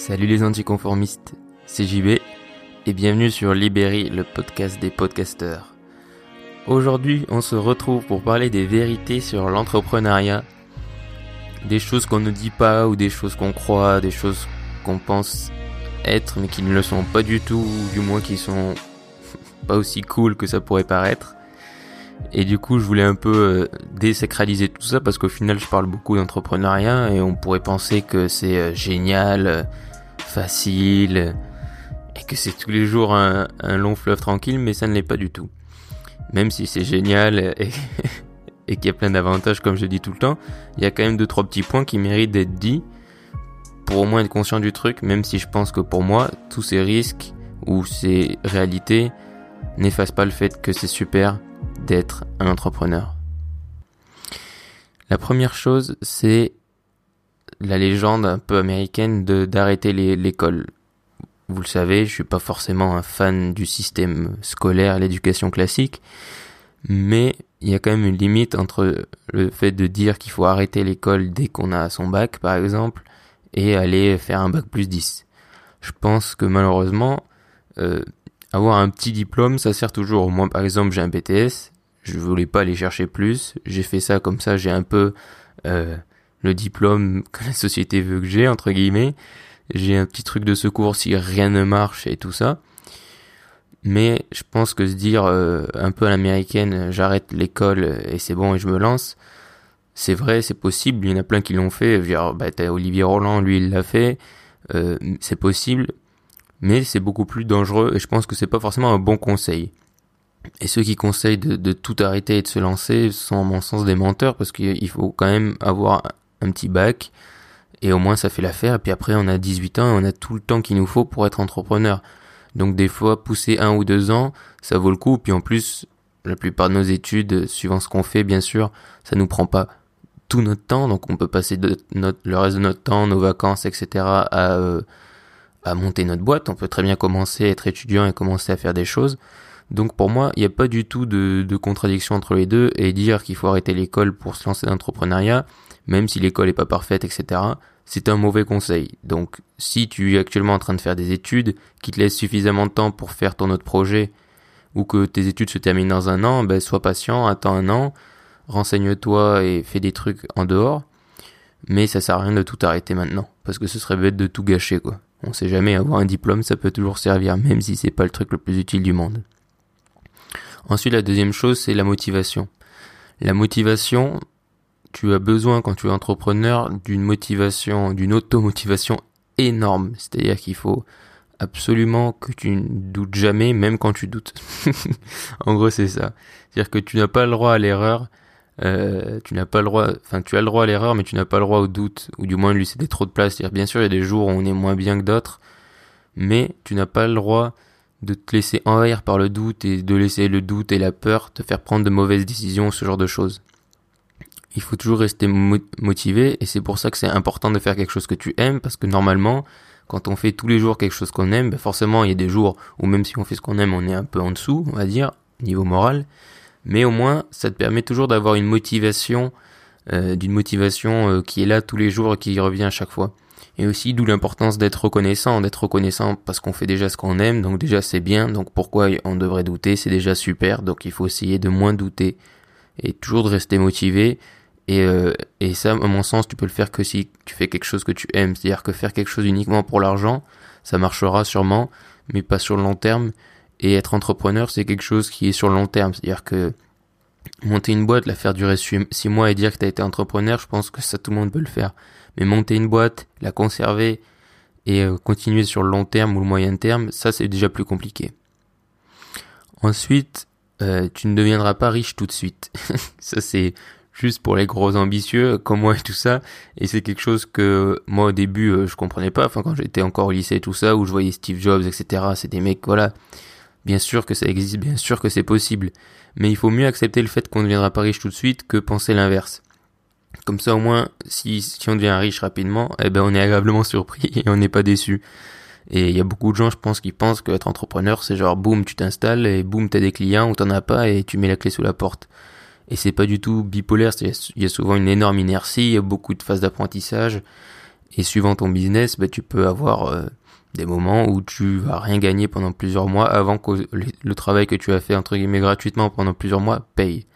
Salut les anticonformistes, c'est JB et bienvenue sur Libéry, le podcast des podcasteurs. Aujourd'hui, on se retrouve pour parler des vérités sur l'entrepreneuriat, des choses qu'on ne dit pas ou des choses qu'on croit, des choses qu'on pense être mais qui ne le sont pas du tout, ou du moins qui sont pas aussi cool que ça pourrait paraître. Et du coup, je voulais un peu euh, désacraliser tout ça parce qu'au final, je parle beaucoup d'entrepreneuriat et on pourrait penser que c'est euh, génial, euh, facile et que c'est tous les jours un, long fleuve tranquille, mais ça ne l'est pas du tout. Même si c'est génial et, et qu'il y a plein d'avantages, comme je dis tout le temps, il y a quand même deux trois petits points qui méritent d'être dits pour au moins être conscient du truc, même si je pense que pour moi, tous ces risques ou ces réalités n'effacent pas le fait que c'est super d'être un entrepreneur. La première chose, c'est la légende un peu américaine de d'arrêter l'école. Vous le savez, je suis pas forcément un fan du système scolaire, l'éducation classique, mais il y a quand même une limite entre le fait de dire qu'il faut arrêter l'école dès qu'on a son bac, par exemple, et aller faire un bac plus 10. Je pense que malheureusement, euh, avoir un petit diplôme, ça sert toujours. Moi, par exemple, j'ai un BTS, je voulais pas aller chercher plus. J'ai fait ça comme ça, j'ai un peu euh, le diplôme que la société veut que j'ai, entre guillemets. J'ai un petit truc de secours si rien ne marche et tout ça. Mais je pense que se dire euh, un peu à l'américaine, j'arrête l'école et c'est bon et je me lance, c'est vrai, c'est possible. Il y en a plein qui l'ont fait. Genre, bah, t'as Olivier Roland, lui, il l'a fait. Euh, c'est possible, mais c'est beaucoup plus dangereux et je pense que c'est pas forcément un bon conseil. Et ceux qui conseillent de, tout arrêter et de se lancer sont, à mon sens, des menteurs parce qu'il faut quand même avoir un petit bac et au moins ça fait l'affaire. Et puis après, on a 18 ans et on a tout le temps qu'il nous faut pour être entrepreneur. Donc des fois, pousser un ou deux ans, ça vaut le coup. Puis en plus, la plupart de nos études, suivant ce qu'on fait, bien sûr, ça nous prend pas tout notre temps. Donc on peut passer de le reste de notre temps, nos vacances, etc. à, euh, à monter notre boîte. On peut très bien commencer à être étudiant et commencer à faire des choses. Donc pour moi, il n'y a pas du tout de, contradiction entre les deux et dire qu'il faut arrêter l'école pour se lancer dans l'entrepreneuriat, même si l'école est pas parfaite, etc. C'est un mauvais conseil. Donc si tu es actuellement en train de faire des études qui te laissent suffisamment de temps pour faire ton autre projet ou que tes études se terminent dans un an, ben sois patient, attends un an, renseigne-toi et fais des trucs en dehors. Mais ça sert à rien de tout arrêter maintenant parce que ce serait bête de tout gâcher quoi. On sait jamais avoir un diplôme, ça peut toujours servir même si c'est pas le truc le plus utile du monde. Ensuite, la deuxième chose, c'est la motivation. La motivation, tu as besoin quand tu es entrepreneur d'une motivation, d'une automotivation énorme. C'est-à-dire qu'il faut absolument que tu ne doutes jamais, même quand tu doutes. en gros, c'est ça. C'est-à-dire que tu n'as pas le droit à l'erreur. Euh, tu n'as pas le droit, enfin, tu as le droit à l'erreur, mais tu n'as pas le droit au doute, ou du moins lui céder trop de place. C'est-à-dire, bien sûr, il y a des jours où on est moins bien que d'autres, mais tu n'as pas le droit de te laisser envahir par le doute et de laisser le doute et la peur te faire prendre de mauvaises décisions, ce genre de choses. Il faut toujours rester motivé et c'est pour ça que c'est important de faire quelque chose que tu aimes parce que normalement, quand on fait tous les jours quelque chose qu'on aime, ben forcément il y a des jours où même si on fait ce qu'on aime, on est un peu en dessous, on va dire, niveau moral. Mais au moins, ça te permet toujours d'avoir une motivation, euh, d'une motivation euh, qui est là tous les jours et qui revient à chaque fois. Et aussi d'où l'importance d'être reconnaissant, d'être reconnaissant parce qu'on fait déjà ce qu'on aime, donc déjà c'est bien, donc pourquoi on devrait douter, c'est déjà super, donc il faut essayer de moins douter et toujours de rester motivé. Et, euh, et ça, à mon sens, tu peux le faire que si tu fais quelque chose que tu aimes, c'est-à-dire que faire quelque chose uniquement pour l'argent, ça marchera sûrement, mais pas sur le long terme. Et être entrepreneur, c'est quelque chose qui est sur le long terme, c'est-à-dire que monter une boîte, la faire durer six mois et dire que tu as été entrepreneur, je pense que ça tout le monde peut le faire. Mais monter une boîte, la conserver et euh, continuer sur le long terme ou le moyen terme, ça c'est déjà plus compliqué. Ensuite, euh, tu ne deviendras pas riche tout de suite. ça c'est juste pour les gros ambitieux comme moi et tout ça. Et c'est quelque chose que moi au début euh, je comprenais pas. Enfin quand j'étais encore au lycée et tout ça, où je voyais Steve Jobs, etc. C'est des mecs, voilà. Bien sûr que ça existe, bien sûr que c'est possible. Mais il faut mieux accepter le fait qu'on deviendra pas riche tout de suite que penser l'inverse. Comme ça, au moins, si, si on devient riche rapidement, eh ben, on est agréablement surpris et on n'est pas déçu. Et il y a beaucoup de gens, je pense, qui pensent qu'être entrepreneur, c'est genre, boum, tu t'installes et boum, t'as des clients ou t'en as pas et tu mets la clé sous la porte. Et c'est pas du tout bipolaire, il y a souvent une énorme inertie, il y a beaucoup de phases d'apprentissage. Et suivant ton business, bah, tu peux avoir euh, des moments où tu vas rien gagner pendant plusieurs mois avant que le travail que tu as fait entre guillemets gratuitement pendant plusieurs mois paye.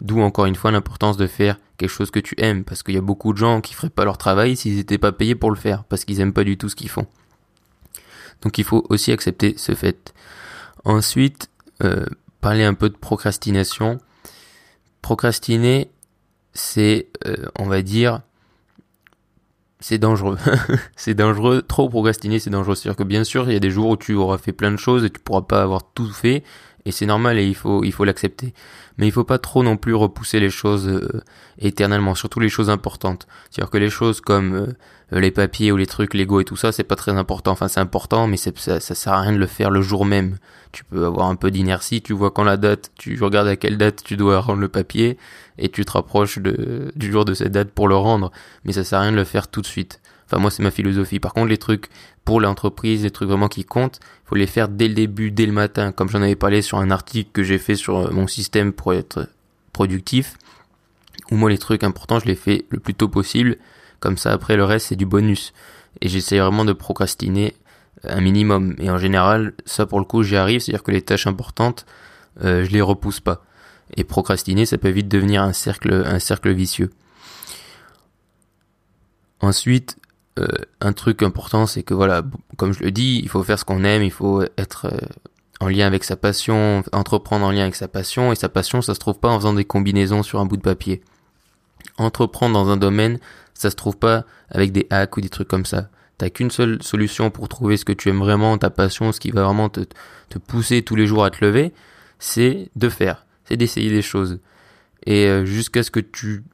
D'où encore une fois l'importance de faire quelque chose que tu aimes, parce qu'il y a beaucoup de gens qui feraient pas leur travail s'ils n'étaient pas payés pour le faire, parce qu'ils aiment pas du tout ce qu'ils font. Donc il faut aussi accepter ce fait. Ensuite, euh, parler un peu de procrastination. Procrastiner, c'est, euh, on va dire, c'est dangereux. c'est dangereux. Trop procrastiner, c'est dangereux. C'est-à-dire que bien sûr, il y a des jours où tu auras fait plein de choses et tu pourras pas avoir tout fait. Et c'est normal et il faut, il faut l'accepter. Mais il faut pas trop non plus repousser les choses euh, éternellement, surtout les choses importantes. C'est-à-dire que les choses comme euh, les papiers ou les trucs Lego et tout ça, c'est pas très important. Enfin, c'est important, mais ça, ça sert à rien de le faire le jour même. Tu peux avoir un peu d'inertie, tu vois quand la date, tu regardes à quelle date tu dois rendre le papier et tu te rapproches de, du jour de cette date pour le rendre. Mais ça sert à rien de le faire tout de suite. Enfin, moi, c'est ma philosophie. Par contre, les trucs pour l'entreprise, les trucs vraiment qui comptent, il faut les faire dès le début, dès le matin. Comme j'en avais parlé sur un article que j'ai fait sur euh, mon système pour être productif. Ou moi, les trucs importants, je les fais le plus tôt possible. Comme ça, après, le reste, c'est du bonus. Et j'essaie vraiment de procrastiner un minimum. Et en général, ça, pour le coup, j'y arrive. C'est-à-dire que les tâches importantes, euh, je les repousse pas. Et procrastiner, ça peut vite devenir un cercle, un cercle vicieux. Ensuite, euh, un truc important, c'est que voilà, comme je le dis, il faut faire ce qu'on aime, il faut être euh, en lien avec sa passion, entreprendre en lien avec sa passion, et sa passion, ça se trouve pas en faisant des combinaisons sur un bout de papier. Entreprendre dans un domaine, ça se trouve pas avec des hacks ou des trucs comme ça. T'as qu'une seule solution pour trouver ce que tu aimes vraiment, ta passion, ce qui va vraiment te, te pousser tous les jours à te lever, c'est de faire, c'est d'essayer des choses. Et euh, jusqu'à ce que tu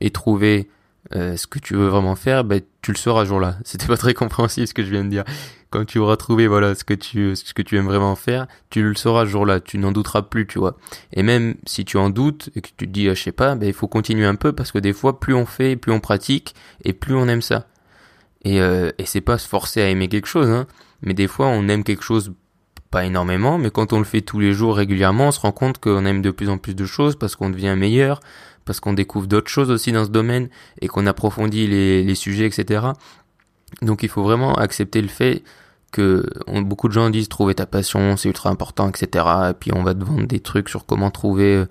aies trouvé euh, ce que tu veux vraiment faire, ben, tu le sauras jour-là. C'était pas très compréhensible ce que je viens de dire. Quand tu auras trouvé voilà ce que tu ce que tu aimes vraiment faire, tu le sauras jour-là. Tu n'en douteras plus, tu vois. Et même si tu en doutes et que tu te dis ah, je sais pas, ben il faut continuer un peu parce que des fois plus on fait, plus on pratique et plus on aime ça. Et euh, et c'est pas se forcer à aimer quelque chose, hein. Mais des fois on aime quelque chose pas énormément, mais quand on le fait tous les jours régulièrement, on se rend compte qu'on aime de plus en plus de choses parce qu'on devient meilleur, parce qu'on découvre d'autres choses aussi dans ce domaine et qu'on approfondit les, sujets, etc. Donc il faut vraiment accepter le fait que beaucoup de gens disent trouver ta passion, c'est ultra important, etc. Et puis on va te vendre des trucs sur comment trouver euh,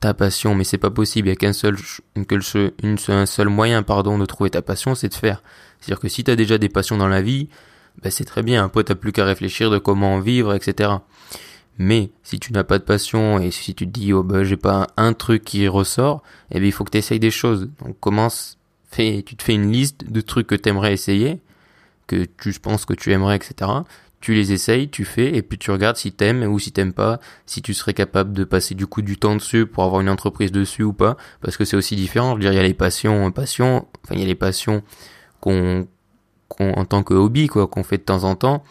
ta passion, mais c'est pas possible. Il y a qu'un seul, seul moyen, pardon, de trouver ta passion, c'est de faire. C'est-à-dire que si tu as déjà des passions dans la vie, ben c'est très bien. Après, t'as plus qu'à réfléchir de comment en vivre, etc. Mais si tu n'as pas de passion et si tu te dis oh bah j'ai pas un, truc qui ressort, eh bien il faut que tu des choses. Donc commence, fais, tu te fais une liste de trucs que tu essayer, que tu penses que tu aimerais, etc. Tu les essayes, tu fais et puis tu regardes si t'aimes ou si t'aimes pas, si tu serais capable de passer du coup du temps dessus pour avoir une entreprise dessus ou pas, parce que c'est aussi différent. Je veux dire il y a les passions, passions, enfin il y a les passions qu'on, qu'on en tant que hobby quoi, qu'on fait de temps en temps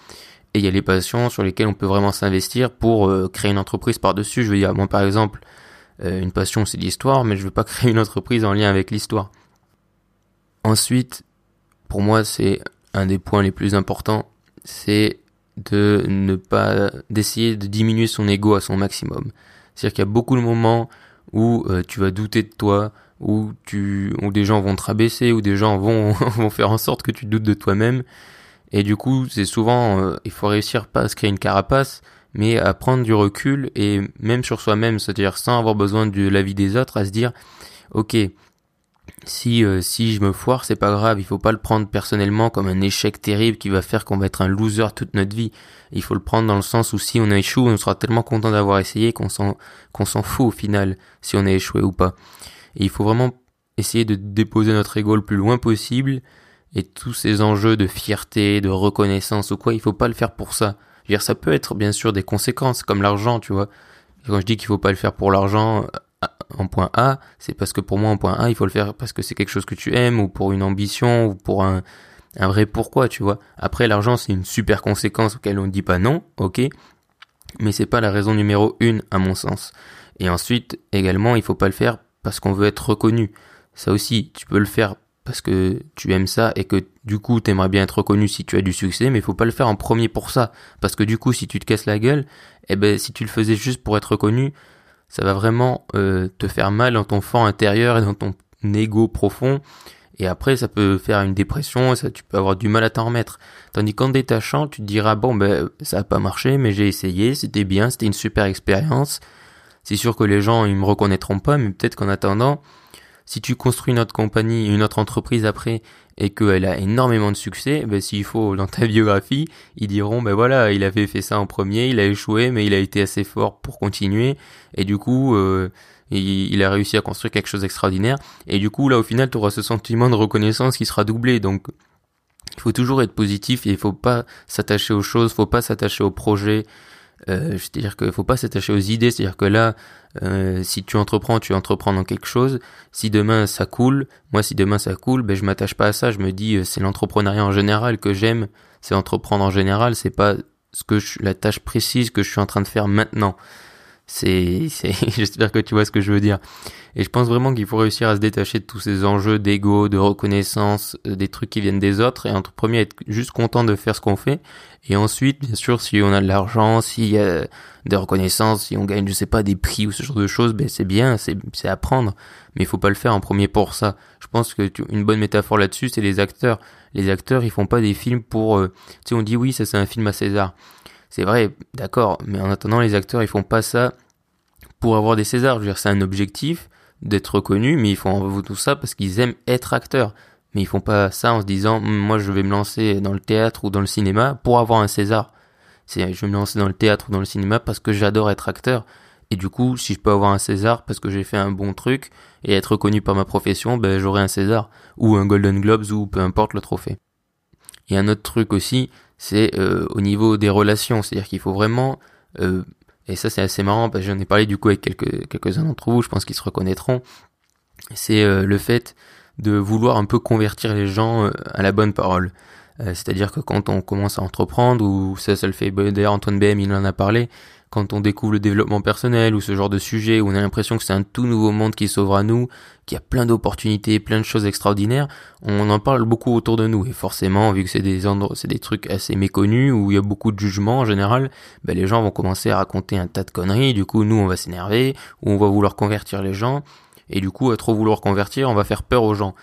et il y a les passions sur lesquelles on peut vraiment s'investir pour euh, créer une entreprise par-dessus. Je veux dire, moi par exemple, euh, une passion c'est l'histoire, mais je veux pas créer une entreprise en lien avec l'histoire. Ensuite, pour moi, c'est un des points les plus importants, c'est de ne pas d'essayer de diminuer son ego à son maximum. C'est-à-dire qu'il y a beaucoup de moments où euh, tu vas douter de toi, où tu où des gens vont te rabaisser, où des gens vont vont faire en sorte que tu doutes de toi-même et du coup, c'est souvent, euh, il faut réussir pas à se créer une carapace, mais à prendre du recul et même sur soi-même, c'est-à-dire sans avoir besoin de l'avis des autres, à se dire, ok, si euh, si je me foire, c'est pas grave, il faut pas le prendre personnellement comme un échec terrible qui va faire qu'on va être un loser toute notre vie. Il faut le prendre dans le sens où si on a échoué, on sera tellement content d'avoir essayé qu'on s'en qu'on s'en fout au final si on a échoué ou pas. Et il faut vraiment essayer de déposer notre ego le plus loin possible et tous ces enjeux de fierté, de reconnaissance ou quoi, il faut pas le faire pour ça. Je veux dire, ça peut être bien sûr des conséquences, comme l'argent, tu vois. quand je dis qu'il faut pas le faire pour l'argent euh, en point A, c'est parce que pour moi en point A, il faut le faire parce que c'est quelque chose que tu aimes ou pour une ambition ou pour un, un vrai pourquoi, tu vois. Après, l'argent, c'est une super conséquence auquel on ne dit pas non, ok, mais c'est pas la raison numéro une à mon sens. Et ensuite, également, il faut pas le faire parce qu'on veut être reconnu. Ça aussi, tu peux le faire parce que tu aimes ça et que du coup t'aimerais bien être reconnu si tu as du succès, mais il faut pas le faire en premier pour ça, parce que du coup si tu te casses la gueule, eh ben si tu le faisais juste pour être reconnu, ça va vraiment euh, te faire mal dans ton fort intérieur et dans ton ego profond, Et après, ça peut faire une dépression, ça, tu peux avoir du mal à t'en remettre. Tandis qu'en détachant, tu te diras, bon, ben, ça a pas marché, mais j'ai essayé, c'était bien, c'était une super expérience. C'est sûr que les gens, ils me reconnaîtront pas, mais peut-être qu'en attendant, si tu construis une autre compagnie, une autre entreprise après, et qu'elle a énormément de succès, ben, s'il faut dans ta biographie, ils diront ben voilà, il avait fait ça en premier, il a échoué, mais il a été assez fort pour continuer, et du coup, euh, il, a réussi à construire quelque chose d'extraordinaire, et du coup là au final tu auras ce sentiment de reconnaissance qui sera doublé, donc il faut toujours être positif et il faut pas s'attacher aux choses, faut pas s'attacher aux projets, euh, c'est-à-dire qu'il faut pas s'attacher aux idées, c'est-à-dire que là, euh, si tu entreprends, tu entreprends dans quelque chose. Si demain ça coule, moi si demain ça coule, ben je m'attache pas à ça. Je me dis euh, c'est l'entrepreneuriat en général que j'aime, c'est entreprendre en général, c'est pas ce que je, la tâche précise que je suis en train de faire maintenant. C'est, j'espère que tu vois ce que je veux dire. Et je pense vraiment qu'il faut réussir à se détacher de tous ces enjeux d'ego, de reconnaissance, euh, des trucs qui viennent des autres, et entre premier être juste content de faire ce qu'on fait, et ensuite, bien sûr, si on a de l'argent, s'il y a des reconnaissances, si on gagne, je sais pas, des prix ou ce genre de choses, ben c'est bien, c'est, c'est à prendre, mais il faut pas le faire en premier pour ça. Je pense que une bonne métaphore là-dessus, c'est les acteurs. Les acteurs, ils font pas des films pour, euh, tu sais, on dit oui, ça c'est un film à César. C'est vrai, d'accord, mais en attendant, les acteurs, ils font pas ça pour avoir des Césars. Je veux dire, c'est un objectif d'être reconnu, mais ils font tout ça parce qu'ils aiment être acteurs. Mais ils font pas ça en se disant, hum, moi, je vais me lancer dans le théâtre ou dans le cinéma pour avoir un César. C'est, je vais me lancer dans le théâtre ou dans le cinéma parce que j'adore être acteur. Et du coup, si je peux avoir un César parce que j'ai fait un bon truc et être reconnu par ma profession, ben, j'aurai un César ou un Golden Globes ou peu importe le trophée. Et un autre truc aussi, c'est euh, au niveau des relations, c'est-à-dire qu'il faut vraiment euh, et ça c'est assez marrant parce que j'en ai parlé du coup avec quelques quelques-uns d'entre vous, je pense qu'ils se reconnaîtront. C'est euh, le fait de vouloir un peu convertir les gens à la bonne parole. C'est-à-dire que quand on commence à entreprendre, ou ça, ça le fait, d'ailleurs Antoine BM il en a parlé, quand on découvre le développement personnel ou ce genre de sujet où on a l'impression que c'est un tout nouveau monde qui s'ouvre à nous, qu'il y a plein d'opportunités, plein de choses extraordinaires, on en parle beaucoup autour de nous. Et forcément vu que c'est des c'est trucs assez méconnus où il y a beaucoup de jugements en général, ben les gens vont commencer à raconter un tas de conneries, du coup nous on va s'énerver ou on va vouloir convertir les gens. Et du coup à trop vouloir convertir, on va faire peur aux gens.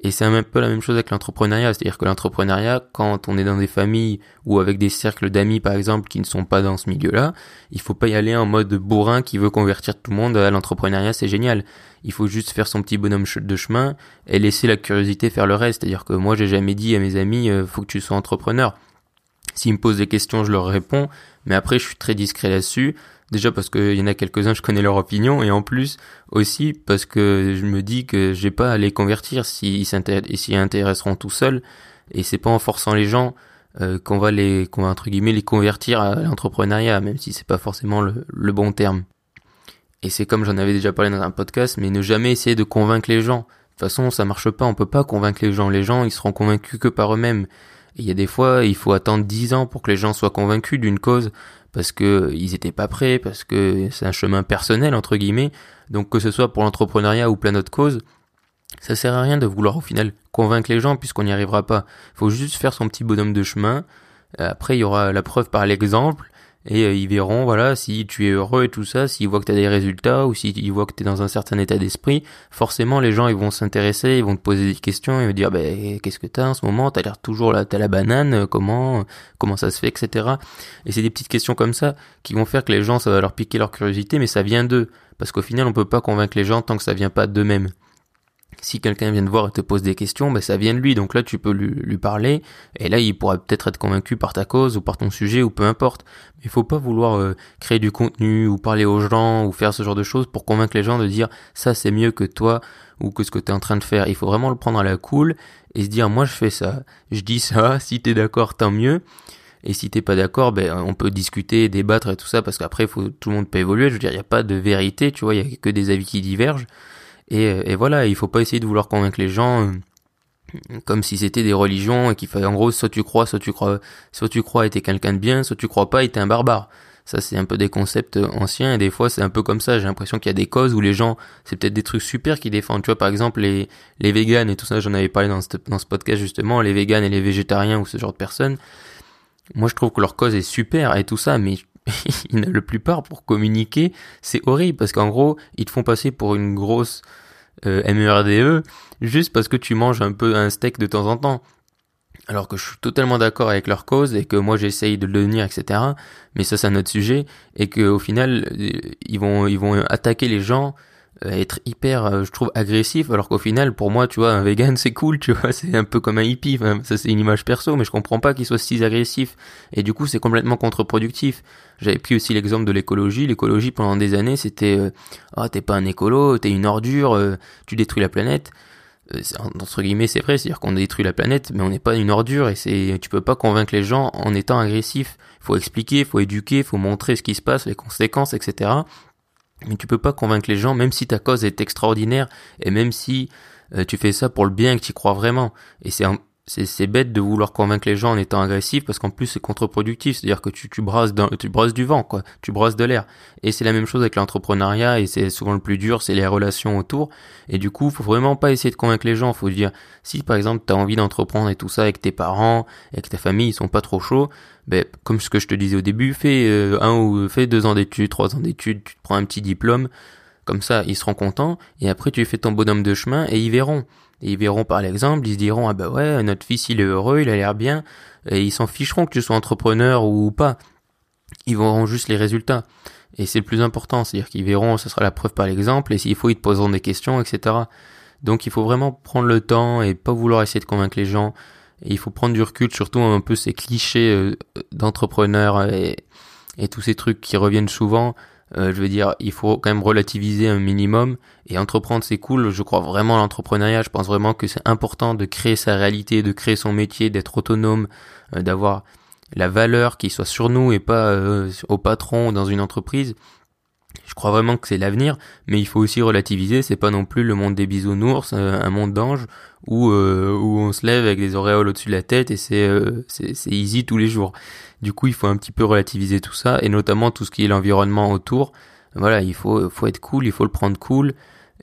Et c'est un peu la même chose avec l'entrepreneuriat, c'est-à-dire que l'entrepreneuriat, quand on est dans des familles ou avec des cercles d'amis par exemple qui ne sont pas dans ce milieu-là, il faut pas y aller en mode bourrin qui veut convertir tout le monde à l'entrepreneuriat, c'est génial. Il faut juste faire son petit bonhomme de chemin et laisser la curiosité faire le reste. C'est-à-dire que moi j'ai jamais dit à mes amis euh, faut que tu sois entrepreneur. S'ils me posent des questions, je leur réponds, mais après je suis très discret là-dessus. Déjà parce qu'il y en a quelques-uns, je connais leur opinion, et en plus aussi parce que je me dis que j'ai pas à les convertir s'ils s'y intéresseront tout seuls, et c'est pas en forçant les gens euh, qu'on va les, qu'on va entre guillemets les convertir à l'entrepreneuriat, même si c'est pas forcément le, le bon terme. Et c'est comme j'en avais déjà parlé dans un podcast, mais ne jamais essayer de convaincre les gens. De toute façon, ça marche pas, on peut pas convaincre les gens. Les gens, ils seront convaincus que par eux-mêmes. Il y a des fois, il faut attendre dix ans pour que les gens soient convaincus d'une cause parce que ils étaient pas prêts, parce que c'est un chemin personnel entre guillemets. Donc que ce soit pour l'entrepreneuriat ou plein d'autres causes, ça sert à rien de vouloir au final convaincre les gens puisqu'on n'y arrivera pas. Il faut juste faire son petit bonhomme de chemin. Après, il y aura la preuve par l'exemple et euh, ils verront voilà si tu es heureux et tout ça s'ils voient que tu as des résultats ou s'ils voient que tu dans un certain état d'esprit forcément les gens ils vont s'intéresser ils vont te poser des questions ils vont dire ben qu'est-ce que t'as en ce moment? T'as l'air toujours là t'as la banane euh, comment comment ça se fait etc et c'est des petites questions comme ça qui vont faire que les gens ça va leur piquer leur curiosité mais ça vient d'eux. Parce qu'au final on peut pas convaincre les gens tant que ça vient pas d'eux-mêmes si quelqu'un vient te voir et te pose des questions, ben ça vient de lui, donc là tu peux lui, parler, et là il pourra peut-être être convaincu par ta cause ou par ton sujet ou peu importe. Mais il faut pas vouloir euh, créer du contenu ou parler aux gens ou faire ce genre de choses pour convaincre les gens de dire ça c'est mieux que toi ou que ce que tu es en train de faire. Il faut vraiment le prendre à la cool et se dire moi je fais ça, je dis ça, si t'es d'accord tant mieux. Et si t'es pas d'accord, ben on peut discuter, débattre et tout ça parce qu'après faut tout le monde peut évoluer. Je veux dire, il y a pas de vérité, tu vois, il y a que des avis qui divergent. Et, et, voilà, il faut pas essayer de vouloir convaincre les gens euh, comme si c'était des religions et qu'il fallait en gros soit tu crois, soit tu crois, soit tu crois et t'es quelqu'un de bien, soit tu crois pas et t'es un barbare. Ça c'est un peu des concepts anciens et des fois c'est un peu comme ça. J'ai l'impression qu'il y a des causes où les gens, c'est peut-être des trucs super qui défendent. Tu vois par exemple les les véganes et tout ça, j'en avais parlé dans ce, dans ce podcast justement, les véganes et les végétariens ou ce genre de personnes. Moi je trouve que leur cause est super et tout ça, mais le plupart pour communiquer, c'est horrible parce qu'en gros, ils te font passer pour une grosse euh, MERDE e, juste parce que tu manges un peu un steak de temps en temps. Alors que je suis totalement d'accord avec leur cause et que moi j'essaye de le devenir, etc. Mais ça c'est un autre sujet et que au final euh, ils vont ils vont attaquer les gens être hyper, euh, je trouve, agressif, alors qu'au final, pour moi, tu vois, un vegan, c'est cool, tu vois, c'est un peu comme un hippie, ça c'est une image perso, mais je comprends pas qu'il soit si agressif, et du coup, c'est complètement contre-productif. J'avais pris aussi l'exemple de l'écologie, l'écologie, pendant des années, c'était, euh, ah, t'es pas un écolo, t'es une ordure, tu détruis la planète, entre guillemets, c'est vrai, c'est-à-dire qu'on détruit la planète, mais on n'est pas une ordure, et c'est, tu peux pas convaincre les gens en étant agressif. Faut expliquer, faut éduquer, faut montrer ce qui se passe, les conséquences, etc. Mais tu peux pas convaincre les gens, même si ta cause est extraordinaire, et même si euh, tu fais ça pour le bien que tu crois vraiment. Et c'est c'est bête de vouloir convaincre les gens en étant agressif parce qu'en plus c'est contre-productif, c'est-à-dire que tu, tu brasses tu brasses du vent quoi, tu brasses de l'air. Et c'est la même chose avec l'entrepreneuriat et c'est souvent le plus dur, c'est les relations autour. Et du coup, faut vraiment pas essayer de convaincre les gens, faut dire si par exemple tu as envie d'entreprendre et tout ça avec tes parents, et ta famille ils sont pas trop chauds, ben comme ce que je te disais au début, fais euh, un ou fais deux ans d'études, trois ans d'études, tu te prends un petit diplôme, comme ça ils seront contents et après tu fais ton bonhomme de chemin et ils verront. Ils verront par l'exemple, ils se diront ah bah ouais notre fils il est heureux, il a l'air bien, et ils s'en ficheront que tu sois entrepreneur ou pas. Ils verront juste les résultats. Et c'est le plus important, c'est-à-dire qu'ils verront, ce sera la preuve par l'exemple, et s'il faut ils te poseront des questions, etc. Donc il faut vraiment prendre le temps et pas vouloir essayer de convaincre les gens. Et il faut prendre du recul, surtout un peu ces clichés euh, d'entrepreneurs et tous ces trucs qui reviennent souvent. Euh, je veux dire, il faut quand même relativiser un minimum et entreprendre c'est cool. Je crois vraiment à l'entrepreneuriat. Je pense vraiment que c'est important de créer sa réalité, de créer son métier, d'être autonome, euh, d'avoir la valeur qui soit sur nous et pas euh, au patron dans une entreprise. Je crois vraiment que c'est l'avenir, mais il faut aussi relativiser. C'est pas non plus le monde des bisounours, un monde d'anges où où on se lève avec des auréoles au-dessus de la tête et c'est c'est easy tous les jours. Du coup, il faut un petit peu relativiser tout ça et notamment tout ce qui est l'environnement autour. Voilà, il faut faut être cool, il faut le prendre cool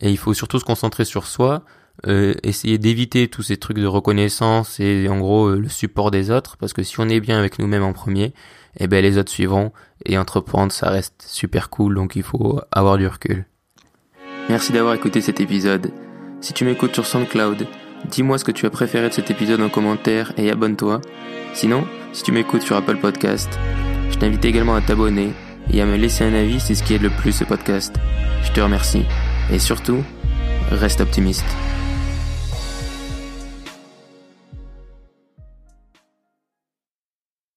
et il faut surtout se concentrer sur soi, euh, essayer d'éviter tous ces trucs de reconnaissance et en gros euh, le support des autres parce que si on est bien avec nous-mêmes en premier, eh ben les autres suivront et entreprendre ça reste super cool donc il faut avoir du recul. Merci d'avoir écouté cet épisode. Si tu m'écoutes sur SoundCloud, dis-moi ce que tu as préféré de cet épisode en commentaire et abonne-toi. Sinon, si tu m'écoutes sur Apple Podcast, je t'invite également à t'abonner et à me laisser un avis, c'est ce qui aide le plus ce podcast. Je te remercie. Et surtout, reste optimiste.